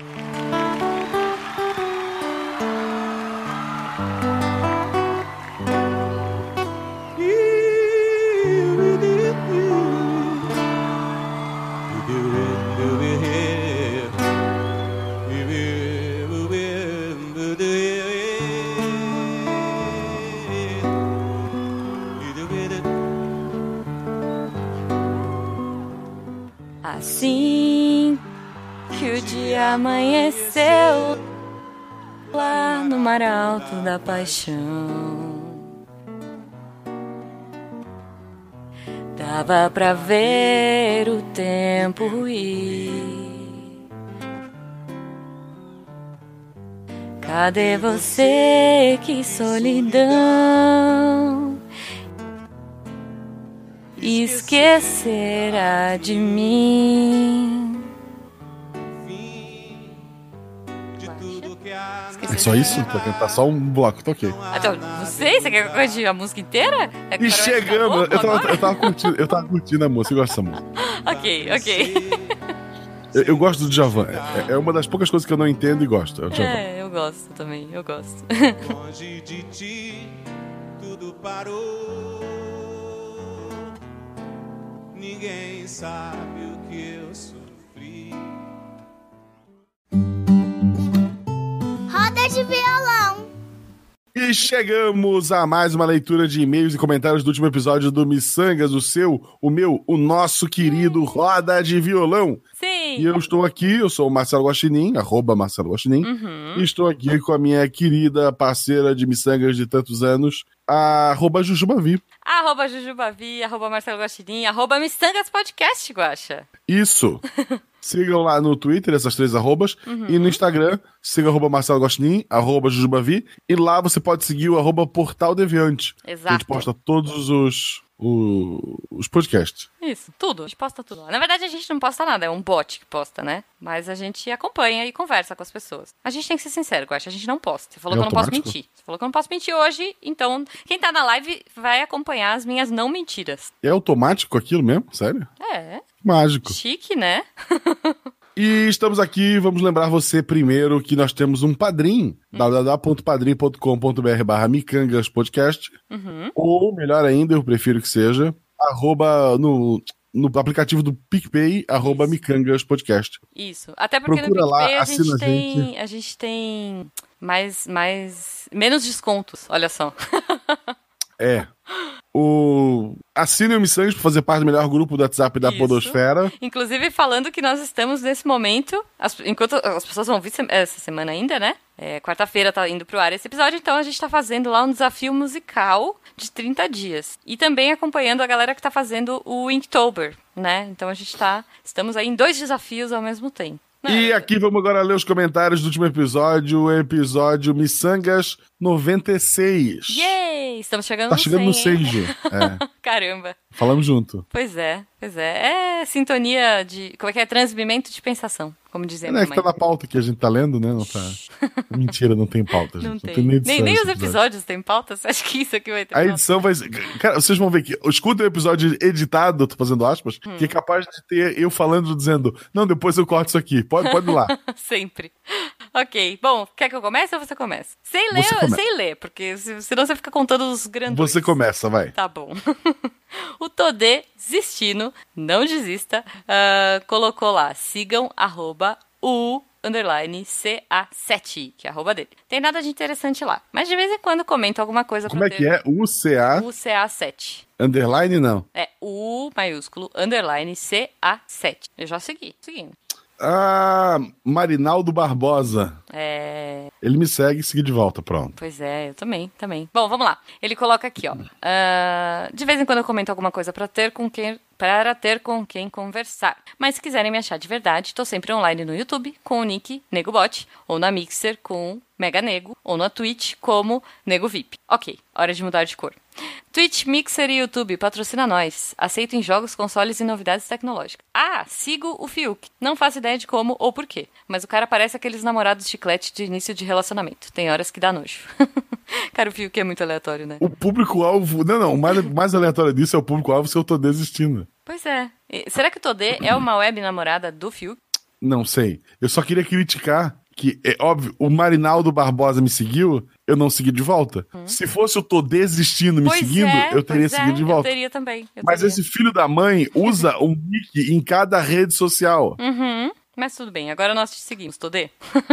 Assim no mar alto da paixão. Dava pra ver o tempo ir. Cadê você? Que solidão. Esquecerá de mim. Só isso? Pra cantar só um bloco, tá ok. Então, não sei, você quer que eu cante a música inteira? É E chegamos! tá Eu tava, eu, tava curtindo, eu tava curtindo a música, eu gosto dessa música. Ok, ok. Eu, eu gosto do Djavan. É, é uma das poucas coisas que eu não entendo e gosto. É. É, eu gosto também, eu gosto. Longe de ti, tudo parou. Ninguém sabe o que eu sofri. De violão. E chegamos a mais uma leitura de e-mails e comentários do último episódio do Missangas, o seu, o meu, o nosso querido Roda de Violão. Sim. E eu estou aqui, eu sou o Marcelo Guaxinim, arroba Marcelo Guaxinim, Uhum. e estou aqui com a minha querida parceira de Missangas de tantos anos, arroba Jujubavi. Arroba Jujubavi, arroba Marcelo Guaxinim, arroba Missangas Podcast, Guaxa. Isso! Sigam lá no Twitter, essas três arrobas, Uhum. e no Instagram, siga arroba Marcelo Guaxinim, arroba Jujubavi, e lá você pode seguir o arroba Portal Deviante. A Exato. gente posta todos os, o- os podcasts. Isso, tudo. A gente posta tudo lá. Na verdade, a gente não posta nada, é um bot que posta, né? Mas a gente acompanha e conversa com as pessoas. A gente tem que ser sincero, Guaxa, a gente não posta. Você falou É que eu não posso mentir. Você falou que eu não posso mentir hoje, então quem tá na live vai acompanhar as minhas não mentiras. É automático aquilo mesmo? Sério? É, Mágico. chique, né? E estamos aqui, vamos lembrar você primeiro que nós temos um padrim, www.padrim.com.br barra micangas podcast, Uhum. ou melhor ainda, eu prefiro que seja, arroba no, no aplicativo do PicPay, arroba micangas podcast. Isso. Até porque Procura no lá, PicPay a assina gente a tem. A gente tem mais. mais menos descontos, olha só. É. O... Assine o Missangas para fazer parte do melhor grupo do WhatsApp da Isso. Podosfera. Inclusive, falando que nós estamos nesse momento, as- enquanto as pessoas vão vir se- essa semana ainda, né? É, Quarta-feira tá indo pro ar esse episódio, então a gente tá fazendo lá um desafio musical de 30 dias. E também acompanhando a galera que tá fazendo o Inktober, né? Então a gente tá. Estamos aí em dois desafios ao mesmo tempo. Né? E aqui vamos agora ler os comentários do último episódio, o episódio Missangas 96. Yay! Estamos chegando Tá no chegando no 100, hein? 6 G. É, Caramba. falamos junto. Pois é, pois é. É sintonia de. Como é que é? Transmimento de pensação, como dizia É, minha que tá na pauta que a gente tá lendo, né? Não tá... Mentira, não tem pauta, gente. Não Não tem. tem, nem edição. nem, nem os episódio. episódios têm pauta? Você acha que isso aqui vai ter A pauta? edição vai. Cara, vocês vão ver que. Escuta o episódio editado, tô fazendo aspas, Hum. que é capaz de ter eu falando, dizendo, não, depois eu corto isso aqui. Pode, pode ir lá. Sempre. Ok, bom, quer que eu comece ou você começa? Sem ler, começa. sem ler, porque se- senão você fica contando os grandões. Você começa, vai. Tá bom. o Todê Desistindo, não desista, ah, colocou lá, sigam arroba o underline CA7, que é a arroba dele. Tem nada de interessante lá, mas de vez em quando comenta alguma coisa Como é que é? UCA O CA7. underline, não. É U maiúsculo, underline CA7. Eu já segui, seguindo. Ah, Marinaldo Barbosa. É... Ele me segue e segue de volta, pronto. Pois é, eu também, também. Bom, vamos lá. Ele coloca aqui, ó. ah, de vez em quando eu comento alguma coisa pra ter com quem para ter com quem conversar. Mas se quiserem me achar de verdade, tô sempre online no YouTube com o nick NegoBot, ou na Mixer com Mega Nego, ou na Twitch como Nego VIP. Ok, hora de mudar de cor. Twitch, Mixer e YouTube, patrocina nós. Aceito em jogos, consoles e novidades tecnológicas. Ah, sigo o Fiuk. Não faço ideia de como ou porquê, mas o cara parece aqueles namorados chiclete de início de relacionamento. Tem horas que dá nojo. cara, o Fiuk é muito aleatório, né? O público-alvo. Não, não. O mais, mais aleatório disso é o público-alvo se eu tô desistindo. Pois é. E será que o Todê é uma web namorada do Fiuk? Não sei. Eu só queria criticar que, é óbvio, o Marinaldo Barbosa me seguiu, eu não segui de volta. Se fosse eu tô desistindo me Pois seguindo, é, eu teria é, seguido de volta. Eu teria também. eu Mas teria. esse filho da mãe usa um nick em cada rede social. Uhum. Mas tudo bem, agora nós te seguimos, Todê.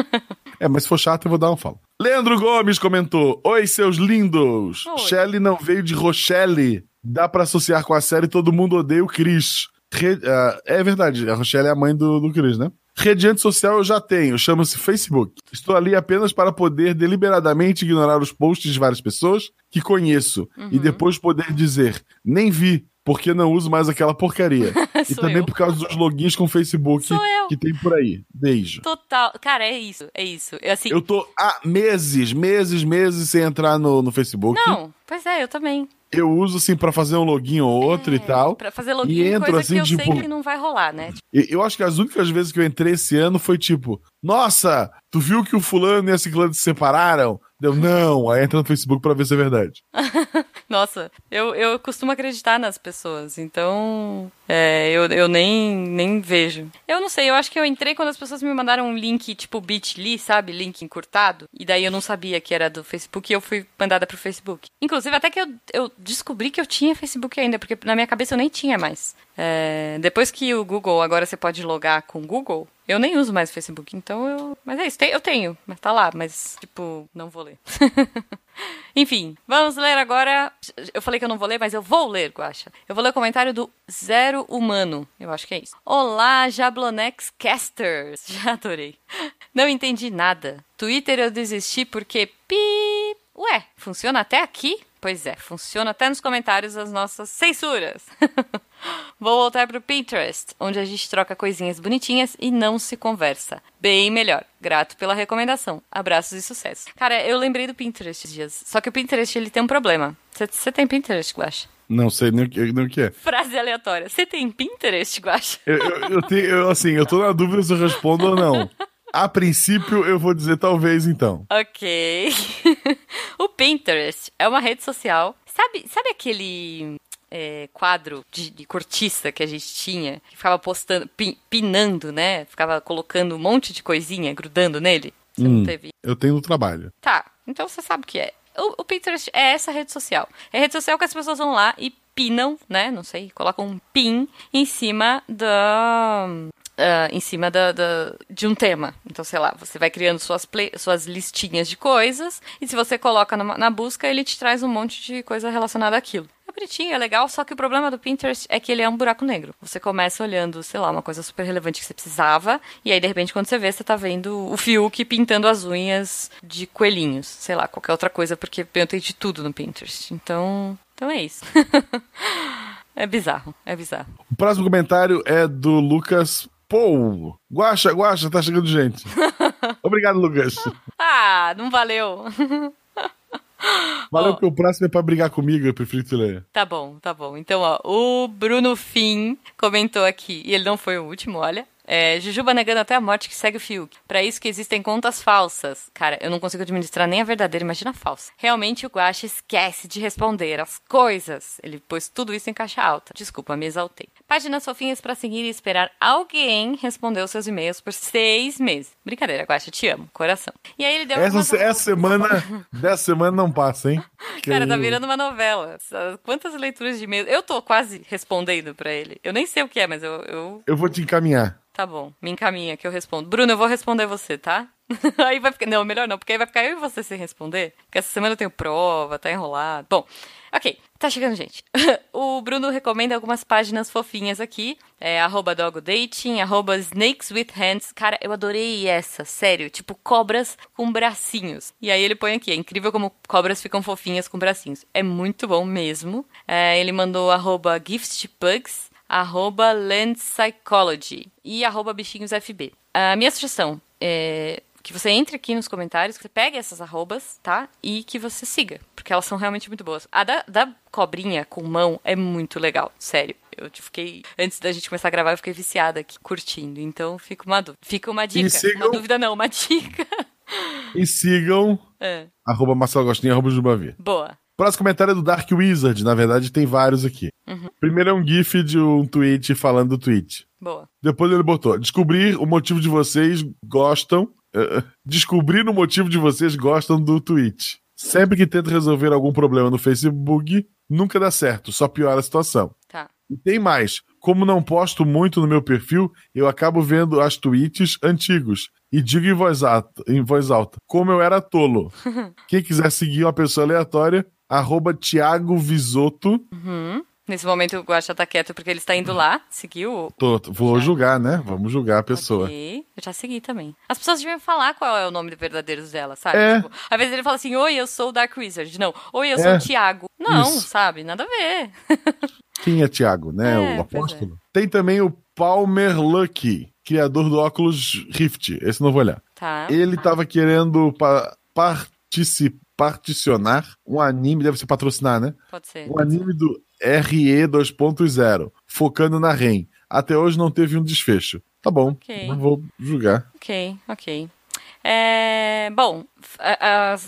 É, mas se for chato, eu vou dar um follow. Leandro Gomes comentou: Oi, seus lindos! Oi. Shelley não veio de Rochelle. Dá pra associar com a série Todo Mundo Odeia o Chris. Re- ah, é verdade, a Rochelle é a mãe do, do Chris, né? Rede social eu já tenho, chama-se Facebook. Estou ali apenas para poder deliberadamente ignorar os posts de várias pessoas que conheço Uhum. e depois poder dizer, nem vi, porque não uso mais aquela porcaria. e também eu. por causa dos logins com Facebook que tem por aí. Beijo. Total. Cara, é isso, é isso. Eu, assim, Eu tô há meses, meses, meses sem entrar no, no Facebook. Não, pois é, eu também. Eu uso, assim, pra fazer um login ou outro e tal. Pra fazer login, E entro, coisa assim, que eu tipo- sei que não vai rolar, né? Eu acho que as únicas vezes que eu entrei esse ano foi tipo, nossa, tu viu que o fulano e a ciclano se separaram? Deu, não. Aí entra no Facebook pra ver se é verdade. Nossa, eu, eu costumo acreditar nas pessoas, então é, eu, eu nem, nem vejo. Eu não sei, eu acho que eu entrei quando as pessoas me mandaram um link tipo bit.ly, sabe? Link encurtado. E daí eu não sabia que era do Facebook e eu fui mandada pro Facebook. Inclusive, até que eu, eu descobri que eu tinha Facebook ainda, porque na minha cabeça eu nem tinha mais. É, depois que o Google, agora você pode logar com o Google, eu nem uso mais o Facebook, então eu. Mas é isso, eu tenho, mas tá lá, mas, tipo, não vou ler. Enfim, vamos ler agora. Eu falei que eu não vou ler, mas eu vou ler, Guaxa. Eu vou ler o comentário do Zero Humano. Eu acho que é isso. Olá, Jablonex Casters. Já adorei. Não entendi nada. Twitter eu desisti porque. Pi. Ué, funciona até aqui? Pois é, funciona até nos comentários as nossas censuras. Vou voltar pro Pinterest, onde a gente troca coisinhas bonitinhas e não se conversa. Bem melhor. Grato pela recomendação. Abraços e sucesso. Cara, eu lembrei do Pinterest esses dias. Só que o Pinterest, ele tem um problema. Você tem Pinterest, Guaxa? Não sei nem o que, nem o que é. Frase aleatória. Você tem Pinterest, Guaxa? Eu, eu, eu tenho, eu, assim, eu tô na dúvida se eu respondo ou não. A princípio, eu vou dizer talvez, então. Ok. o Pinterest é uma rede social. Sabe, sabe aquele é, quadro de, de cortiça que a gente tinha? Que ficava postando, pin- pinando, né? Ficava colocando um monte de coisinha, grudando nele? Você não Hum. teve? Eu tenho no trabalho. Tá, então você sabe o que é. O, o Pinterest é essa rede social. É a rede social que as pessoas vão lá e pinam, né? Não sei, colocam um pin em cima da. Ah, em cima da, da- de um tema. Então, sei lá, você vai criando suas, play- suas listinhas de coisas, e se você coloca numa- na busca, ele te traz um monte de coisa relacionada àquilo. É bonitinho, é legal, só que o problema do Pinterest é que ele é um buraco negro. Você começa olhando, sei lá, uma coisa super relevante que você precisava, e aí de repente quando você vê, você tá vendo o Fiuk pintando as unhas de coelhinhos, sei lá, qualquer outra coisa, porque eu tenho de tudo no Pinterest. Então, então é isso. é bizarro, é bizarro. O próximo comentário é do Lucas Pou. Guaxa, Guaxa, tá chegando gente. Obrigado, Lucas. Ah, não valeu. Valeu Ó. porque o próximo é pra brigar comigo, eu prefiro que tu leia. Tá bom, tá bom. Então, ó, o Bruno Fim comentou aqui, e ele não foi o último, olha. É, Jujuba negando até a morte que segue o Fiuk. Pra isso que existem contas falsas. Cara, eu não consigo administrar nem a verdadeira, imagina a falsa. Realmente o Guaxa esquece de responder as coisas. Ele pôs tudo isso em caixa alta. Desculpa, me exaltei. Páginas fofinhas pra seguir e esperar alguém responder os seus e-mails por seis meses. Brincadeira, Guaxa, te amo, coração. E aí ele deu Essa, algumas- essa semana, dessa semana não passa, hein? Que Cara, tá virando uma novela. Quantas leituras de e-mail? Eu tô quase respondendo pra ele. Eu nem sei o que é, mas eu, eu. Eu vou te encaminhar. Tá bom, me encaminha que eu respondo. Bruno, eu vou responder você, tá? aí vai ficar. Não, melhor não, porque aí vai ficar eu e você sem responder. Porque essa semana eu tenho prova, tá enrolado. Bom, ok, tá chegando, gente. o Bruno recomenda algumas páginas fofinhas aqui. É arroba dogodating, arroba snakes with hands. Cara, eu adorei essa, sério. Tipo, cobras com bracinhos. E aí ele põe aqui, é incrível como cobras ficam fofinhas com bracinhos. É muito bom mesmo. É, ele mandou arroba giftpugs arroba Land Psychology e arroba bichinhosfb. A minha sugestão é que você entre aqui nos comentários, que você pegue essas arrobas, tá? E que você siga, porque elas são realmente muito boas. A da, da cobrinha com mão é muito legal, sério. Eu fiquei, antes da gente começar a gravar, eu fiquei viciada aqui, curtindo. Então, fica uma dúvida. Fica uma dica. sigam- Uma dúvida não, uma dica. E sigam É, arroba Marcelo Agostinho, arroba Jubavi. boa. Próximo comentário é do Dark Wizard. Na verdade, tem vários aqui. Primeiro é um GIF de um tweet falando do tweet. Boa. Depois ele botou: descobrir o motivo de vocês gostam. descobrir o motivo de vocês gostam do tweet. Sempre que tento resolver algum problema no Facebook, nunca dá certo, só piora a situação. Tá. E tem mais. Como não posto muito no meu perfil, eu acabo vendo as tweets antigos e digo em voz alta, em voz alta como eu era tolo. Quem quiser seguir uma pessoa aleatória, arroba Thiago Visoto. Uhum. Nesse momento o Guaxa tá quieto porque ele está indo lá, seguiu. Tô- vou julgar, né? Vamos julgar a pessoa. Ok, eu já segui também. As pessoas deviam falar qual é o nome verdadeiro dela, sabe? É. Tipo, às vezes ele fala assim, oi, eu sou o Dark Wizard. Não, oi, eu sou É. o Thiago. Não, Isso. sabe? Nada a ver. Quem é Thiago, né? É, o apóstolo. Tem também o Palmer Lucky, criador do óculos Rift. Esse não vou olhar. Tá. Ele tava querendo pa partici- particionar um anime, deve ser patrocinar, né? Pode ser. Um anime do RE 2.0, focando na REM. Até hoje não teve um desfecho. Tá bom, Ok. não vou julgar. Ok, ok. É, bom,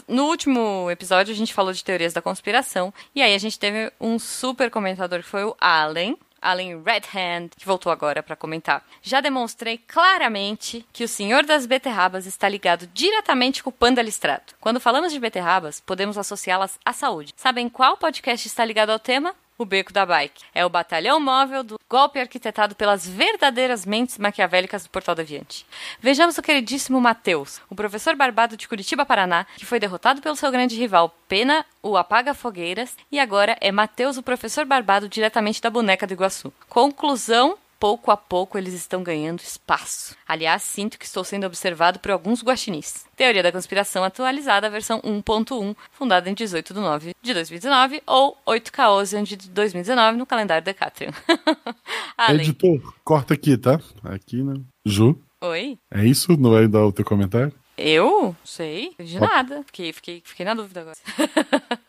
no último episódio a gente falou de teorias da conspiração. E aí a gente teve um super comentador que foi o Allen. Allen Redhand, que voltou agora para comentar. Já demonstrei claramente que o senhor das beterrabas está ligado diretamente com o panda listrado. Quando falamos de beterrabas, podemos associá-las à saúde. Sabem qual podcast está ligado ao tema? O Beco da Bike. É o batalhão móvel do golpe arquitetado pelas verdadeiras mentes maquiavélicas do Portal Deviante. Vejamos o queridíssimo Matheus, o professor barbado de Curitiba, Paraná, que foi derrotado pelo seu grande rival Pena, o Apaga Fogueiras, e agora é Matheus, o professor barbado diretamente da boneca do Iguaçu. Conclusão. Pouco a pouco eles estão ganhando espaço. Aliás, sinto que estou sendo observado por alguns guaxinins. Teoria da conspiração atualizada, versão 1.1, fundada em 18 de 9 de 2019, ou 8 Caosian de 2019 no calendário Decatrium. Além. Editor, corta aqui, tá? Aqui, né? Ju, Oi? é isso? Não vai dar o teu comentário? Eu? Sei. De nada. Fiquei, fiquei, fiquei na dúvida agora.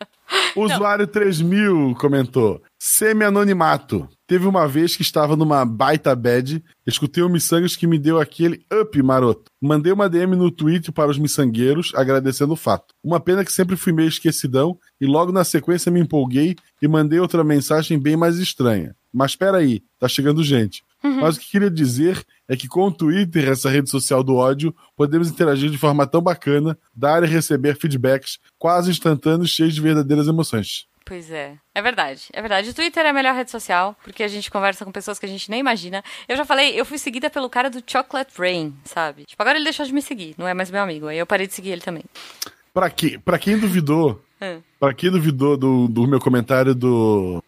O usuário 3000 comentou: Semi-anonimato. Teve uma vez que estava numa baita bad, escutei um miçangas que me deu aquele up maroto. Mandei uma DM no tweet para os miçangueiros, agradecendo o fato. Uma pena que sempre fui meio esquecidão e logo na sequência me empolguei e mandei outra mensagem bem mais estranha. Mas peraí, tá chegando gente. Mas o que queria dizer é que com o Twitter, essa rede social do ódio, podemos interagir de forma tão bacana, dar e receber feedbacks quase instantâneos, cheios de verdadeiras emoções. Pois é. É verdade. É verdade. O Twitter é a melhor rede social, porque a gente conversa com pessoas que a gente nem imagina. Eu já falei, eu fui seguida pelo cara do Chocolate Rain, sabe? Tipo, agora ele deixou de me seguir, não é mais meu amigo. Aí eu parei de seguir ele também. Pra, que, pra quem duvidou, Hum. pra quem duvidou do, do meu comentário do.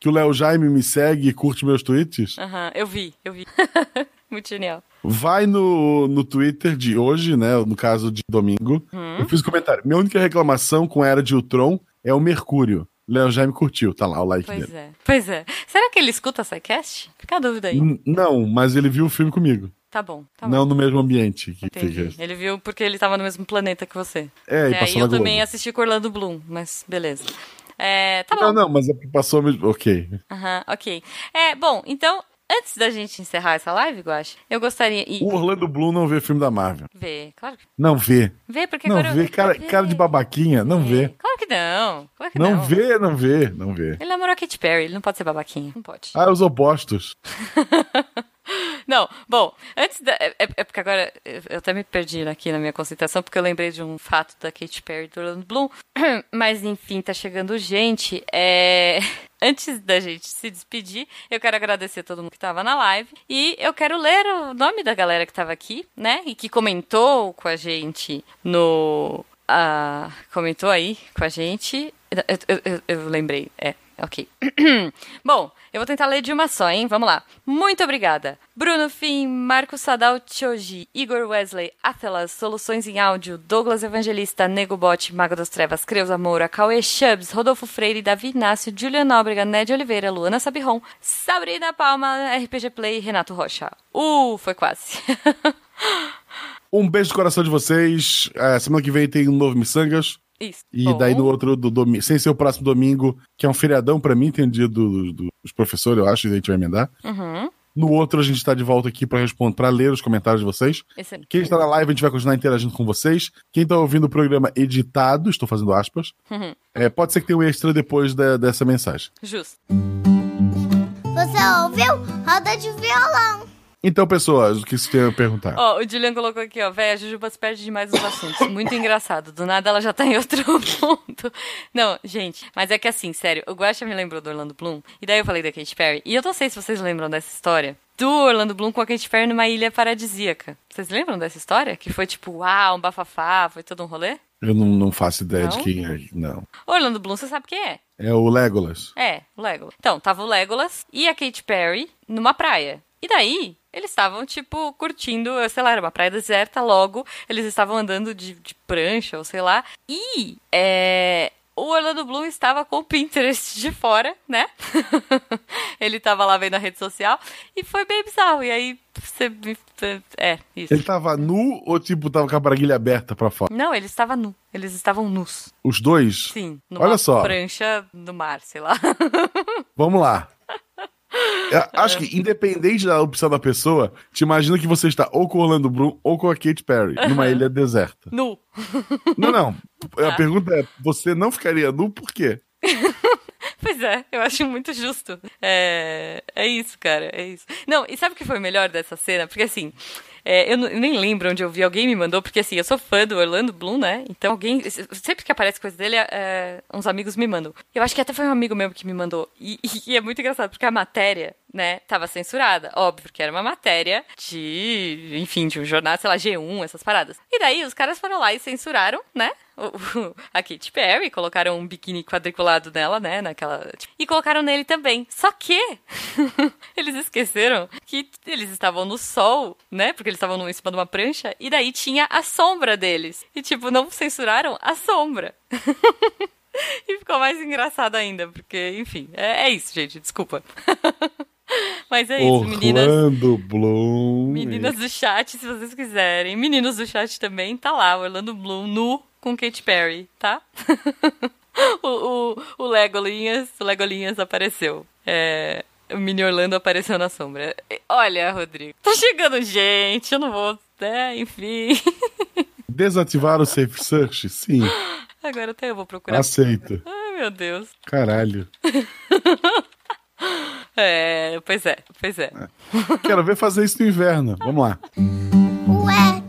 Que o Léo Jaime me segue e curte meus tweets, Aham, eu vi, eu vi. Muito genial. vai no, no Twitter de hoje, né? No caso de domingo. Hum. Eu fiz um comentário. Minha única reclamação com a Era de Ultron é o Mercúrio. Léo Jaime curtiu, tá lá o like Pois dele. é. Pois é. Será que ele escuta a SciCast? Fica a dúvida aí. N- Não, mas ele viu o filme comigo. Tá bom, tá bom. não no mesmo ambiente que Entendi. fica. Ele viu porque ele tava no mesmo planeta que você. É, e É, passou e eu também assisti com Orlando Bloom, mas beleza. É, tá bom. Não, não, mas é porque passou mesmo. Ok. Aham, ok. É, bom, então, antes da gente encerrar essa live, Guache, eu gostaria. E O Orlando Bloom não vê filme da Marvel. ver, claro que. Não vê. Vê, porque Não agora. vê. Cara, Vê. cara de babaquinha, não vê. Claro que não. Claro que Não não. vê, não vê, não vê. Ele namorou a Katy Perry, ele não pode ser babaquinha. Não pode. Ah, os opostos. Não, bom, antes da. É, é- é porque agora eu até me perdi aqui na minha concentração, porque eu lembrei de um fato da Katy Perry do Orlando Bloom. Mas enfim, tá chegando gente. É. Antes da gente se despedir, eu quero agradecer a todo mundo que tava na live. E eu quero ler o nome da galera que tava aqui, né? E que comentou com a gente no. ah, comentou aí com a gente. Eu, eu- eu- eu lembrei, é, ok. Bom, eu vou tentar ler de uma só, hein? Vamos lá. Muito obrigada. Bruno Fim, Marco Sadal Choji, Igor Wesley, Athelas, Soluções em Áudio, Douglas Evangelista, Nego Bot, Mago das Trevas, Creuza Moura, Cauê Chubbs, Rodolfo Freire, Davi Inácio, Julian Nóbrega, Ned Oliveira, Luana Sabirron, Sabrina Palma, RPG Play, Renato Rocha. Uh, foi quase. Um beijo do coração de vocês. É, semana que vem tem um novo Missangas. Isso. E Bom. daí no outro, do, domi- sem ser o próximo domingo, que é um feriadão pra mim, tem o dia do- do- dos professores, eu acho, e a gente vai emendar. Uhum. No outro, a gente está de volta aqui para responder, para ler os comentários de vocês. Excelente. Quem está na live, a gente vai continuar interagindo com vocês. Quem está ouvindo o programa editado, estou fazendo aspas, Uhum. é, pode ser que tenha um extra depois da- dessa mensagem. Justo. Você ouviu? Roda de violão. Então, pessoas, o que você tem a perguntar? Ó, o Julian colocou aqui, ó, véi, a Jujuba se perde demais nos assuntos. Muito engraçado. Do nada ela já tá em outro ponto. Não, gente, mas é que assim, sério, o Guaxa me lembrou do Orlando Bloom, e daí eu falei da Katy Perry, e eu não sei se vocês lembram dessa história. Do Orlando Bloom com a Katy Perry numa ilha paradisíaca. Vocês lembram dessa história? Que foi tipo, uau, um bafafá, foi todo um rolê? Eu não, não faço ideia de Não? quem é. Não. Orlando Bloom, você sabe quem é? É o Legolas. É, o Legolas. Então, tava o Legolas e a Katy Perry numa praia. E daí, eles estavam, tipo, curtindo, sei lá, era uma praia deserta, logo eles estavam andando de, de prancha, ou sei lá. E é, o Orlando Bloom estava com o Pinterest de fora, né? Ele tava lá vendo a rede social e foi bem bizarro. E aí, você. É, isso. Ele tava nu ou, tipo, tava com a braguilha aberta pra fora? Não, ele estava nu. Eles estavam nus. Os dois? Sim, Olha só. prancha no mar, sei lá. Vamos lá. Eu acho que, independente da opção da pessoa, te imagina que você está ou com o Orlando Bloom ou com a Katy Perry, numa ilha deserta. nu. Não, não. A pergunta é: você não ficaria nu por quê? Pois é, eu acho muito justo. É, é isso, cara, é isso. Não, e sabe o que foi melhor dessa cena? Porque assim, é, eu, não- eu nem lembro onde eu vi, alguém me mandou, porque assim, eu sou fã do Orlando Bloom, né? Então alguém, sempre que aparece coisa dele, é, uns amigos me mandam. Eu acho que até foi um amigo meu que me mandou. E, e é muito engraçado, porque a matéria, né, tava censurada. Óbvio, porque era uma matéria de, enfim, de um jornal, sei lá, G1, essas paradas. E daí os caras foram lá e censuraram, né? a Katy Perry, colocaram um biquíni quadriculado nela, né, naquela... E colocaram nele também. Só que esqueceram que eles estavam no sol, né, porque eles estavam em cima de uma prancha, e daí tinha a sombra deles. E, tipo, não censuraram a sombra. e ficou mais engraçado ainda, porque, enfim, é, é isso, gente, desculpa. Mas é isso, meninas. Orlando Bloom. Meninas do chat, se vocês quiserem. Meninos do chat também, tá lá, Orlando Bloom nu com Katy Perry, tá? o, o, o Legolinhas, o Legolinhas apareceu. É, o Mini Orlando apareceu na sombra. Olha, Rodrigo, tá chegando gente, eu não vou, né, enfim. Desativar o Safe Search? Sim. Agora até eu vou procurar. Aceito. Ai, meu Deus. Caralho. É, pois é, pois é. Quero ver fazer isso no inverno. Vamos lá. Ué,